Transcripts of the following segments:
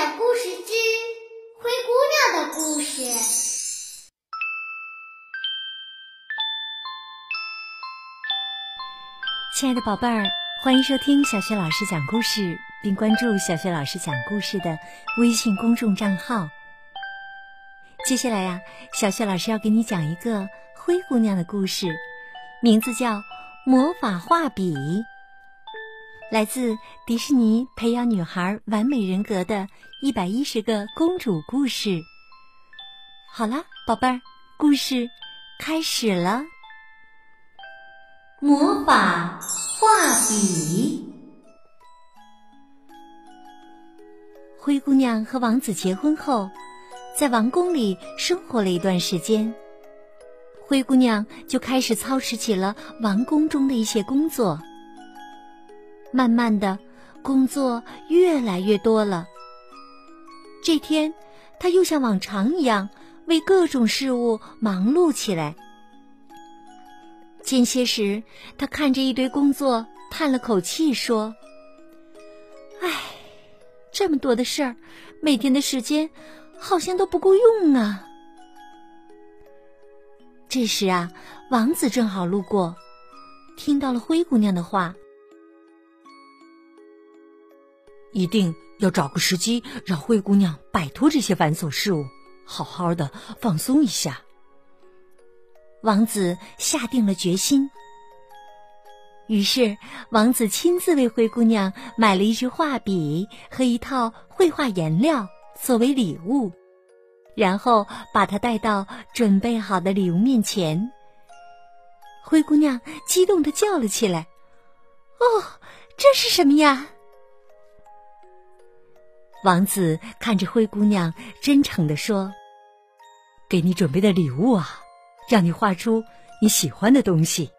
讲故事之灰姑娘的故事。亲爱的宝贝儿，欢迎收听小雪老师讲故事，并关注小雪老师讲故事的微信公众账号。接下来呀，小雪老师要给你讲一个灰姑娘的故事，名字叫《魔法画笔》。来自迪士尼培养女孩完美人格的一百一十个公主故事。好了，宝贝儿，故事开始了。魔法画笔。灰姑娘和王子结婚后，在王宫里生活了一段时间。灰姑娘就开始操持起了王宫中的一些工作。慢慢的，工作越来越多了。这天，他又像往常一样为各种事务忙碌起来。间歇时，他看着一堆工作，叹了口气说：“唉，这么多的事儿，每天的时间好像都不够用啊。”这时啊，王子正好路过，听到了灰姑娘的话。一定要找个时机，让灰姑娘摆脱这些繁琐事务，好好的放松一下。王子下定了决心。于是，王子亲自为灰姑娘买了一支画笔和一套绘画颜料作为礼物，然后把她带到准备好的礼物面前。灰姑娘激动的叫了起来：“哦，这是什么呀？”王子看着灰姑娘，真诚地说：“给你准备的礼物啊，让你画出你喜欢的东西。”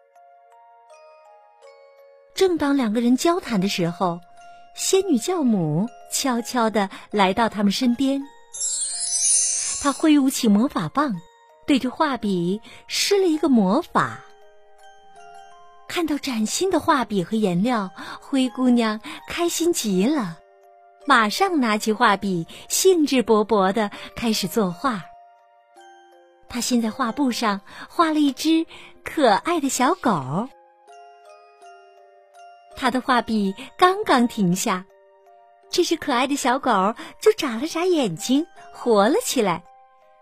正当两个人交谈的时候，仙女教母悄悄地来到他们身边。她挥舞起魔法棒，对着画笔施了一个魔法。看到崭新的画笔和颜料，灰姑娘开心极了。马上拿起画笔，兴致勃勃的开始作画。他先在画布上画了一只可爱的小狗。他的画笔刚刚停下，这只可爱的小狗就眨了眨眼睛，活了起来，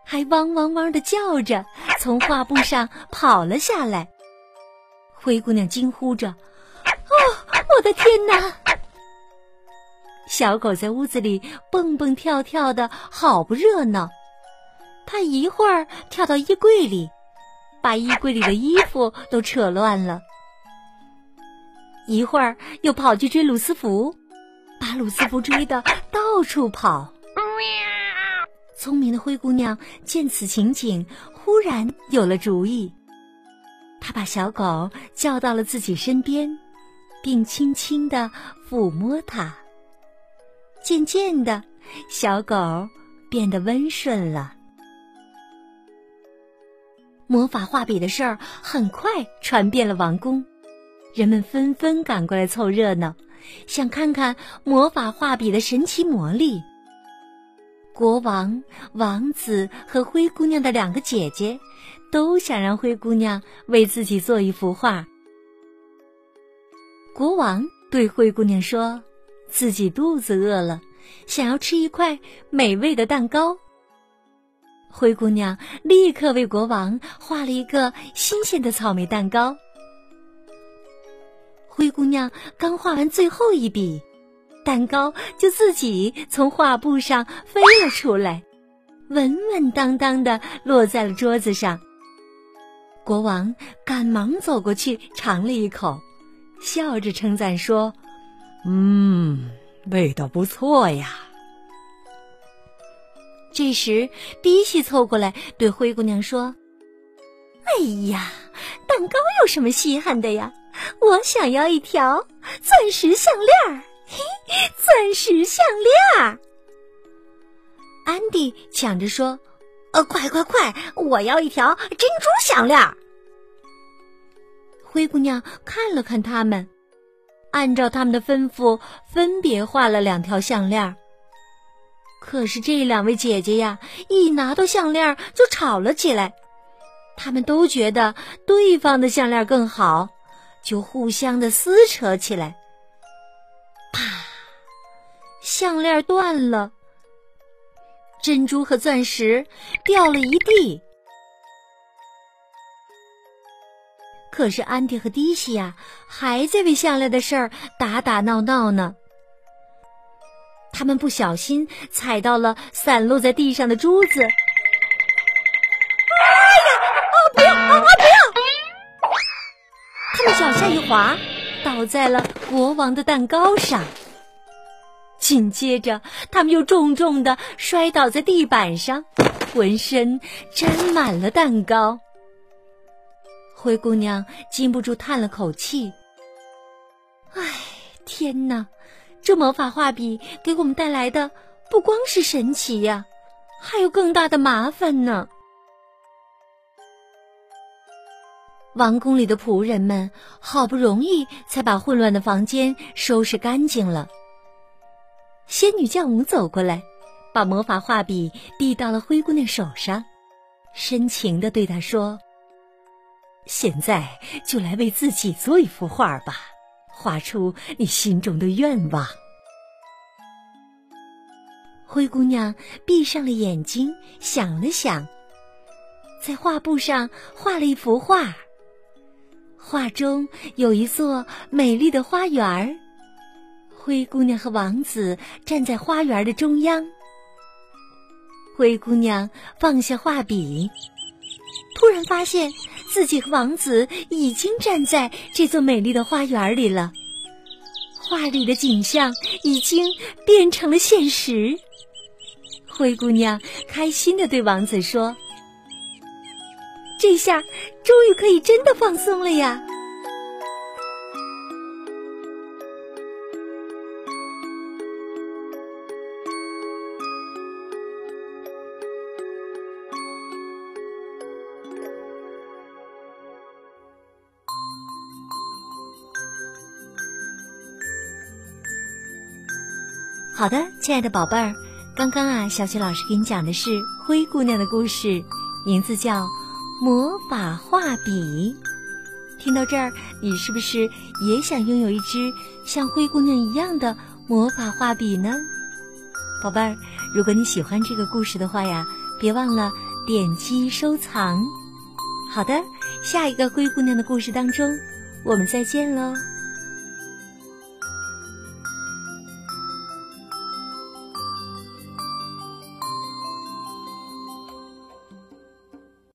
还汪汪汪的叫着，从画布上跑了下来。灰姑娘惊呼着：“哦，我的天哪！”小狗在屋子里蹦蹦跳跳的，好不热闹。它一会儿跳到衣柜里，把衣柜里的衣服都扯乱了；一会儿又跑去追鲁斯福，把鲁斯福追得到处跑。聪明的灰姑娘见此情景，忽然有了主意。她把小狗叫到了自己身边，并轻轻地抚摸它。渐渐的，小狗变得温顺了。魔法画笔的事儿很快传遍了王宫，人们纷纷赶过来凑热闹，想看看魔法画笔的神奇魔力。国王、王子和灰姑娘的两个姐姐都想让灰姑娘为自己做一幅画。国王对灰姑娘说。自己肚子饿了，想要吃一块美味的蛋糕。灰姑娘立刻为国王画了一个新鲜的草莓蛋糕。灰姑娘刚画完最后一笔，蛋糕就自己从画布上飞了出来，稳稳当当的落在了桌子上。国王赶忙走过去尝了一口，笑着称赞说。嗯，味道不错呀。这时，比西凑过来对灰姑娘说：“哎呀，蛋糕有什么稀罕的呀？我想要一条钻石项链儿，嘿，钻石项链儿。”安迪抢着说：“呃，快快快，我要一条珍珠项链儿。”灰姑娘看了看他们。按照他们的吩咐，分别画了两条项链。可是这两位姐姐呀，一拿到项链就吵了起来。他们都觉得对方的项链更好，就互相的撕扯起来。啪！项链断了，珍珠和钻石掉了一地。可是安迪和迪西呀，还在为项链的事儿打打闹闹呢。他们不小心踩到了散落在地上的珠子。哎呀！啊不要！啊不要！他们脚下一滑，倒在了国王的蛋糕上。紧接着，他们又重重的摔倒在地板上，浑身沾满了蛋糕。灰姑娘禁不住叹了口气：“唉，天哪！这魔法画笔给我们带来的不光是神奇呀，还有更大的麻烦呢。”王宫里的仆人们好不容易才把混乱的房间收拾干净了。仙女教母走过来，把魔法画笔递到了灰姑娘手上，深情的对她说。现在就来为自己做一幅画吧，画出你心中的愿望。灰姑娘闭上了眼睛，想了想，在画布上画了一幅画。画中有一座美丽的花园儿，灰姑娘和王子站在花园的中央。灰姑娘放下画笔，突然发现。自己和王子已经站在这座美丽的花园里了，画里的景象已经变成了现实。灰姑娘开心地对王子说：“这下终于可以真的放松了呀！”好的，亲爱的宝贝儿，刚刚啊，小雪老师给你讲的是灰姑娘的故事，名字叫《魔法画笔》。听到这儿，你是不是也想拥有一支像灰姑娘一样的魔法画笔呢？宝贝儿，如果你喜欢这个故事的话呀，别忘了点击收藏。好的，下一个灰姑娘的故事当中，我们再见喽。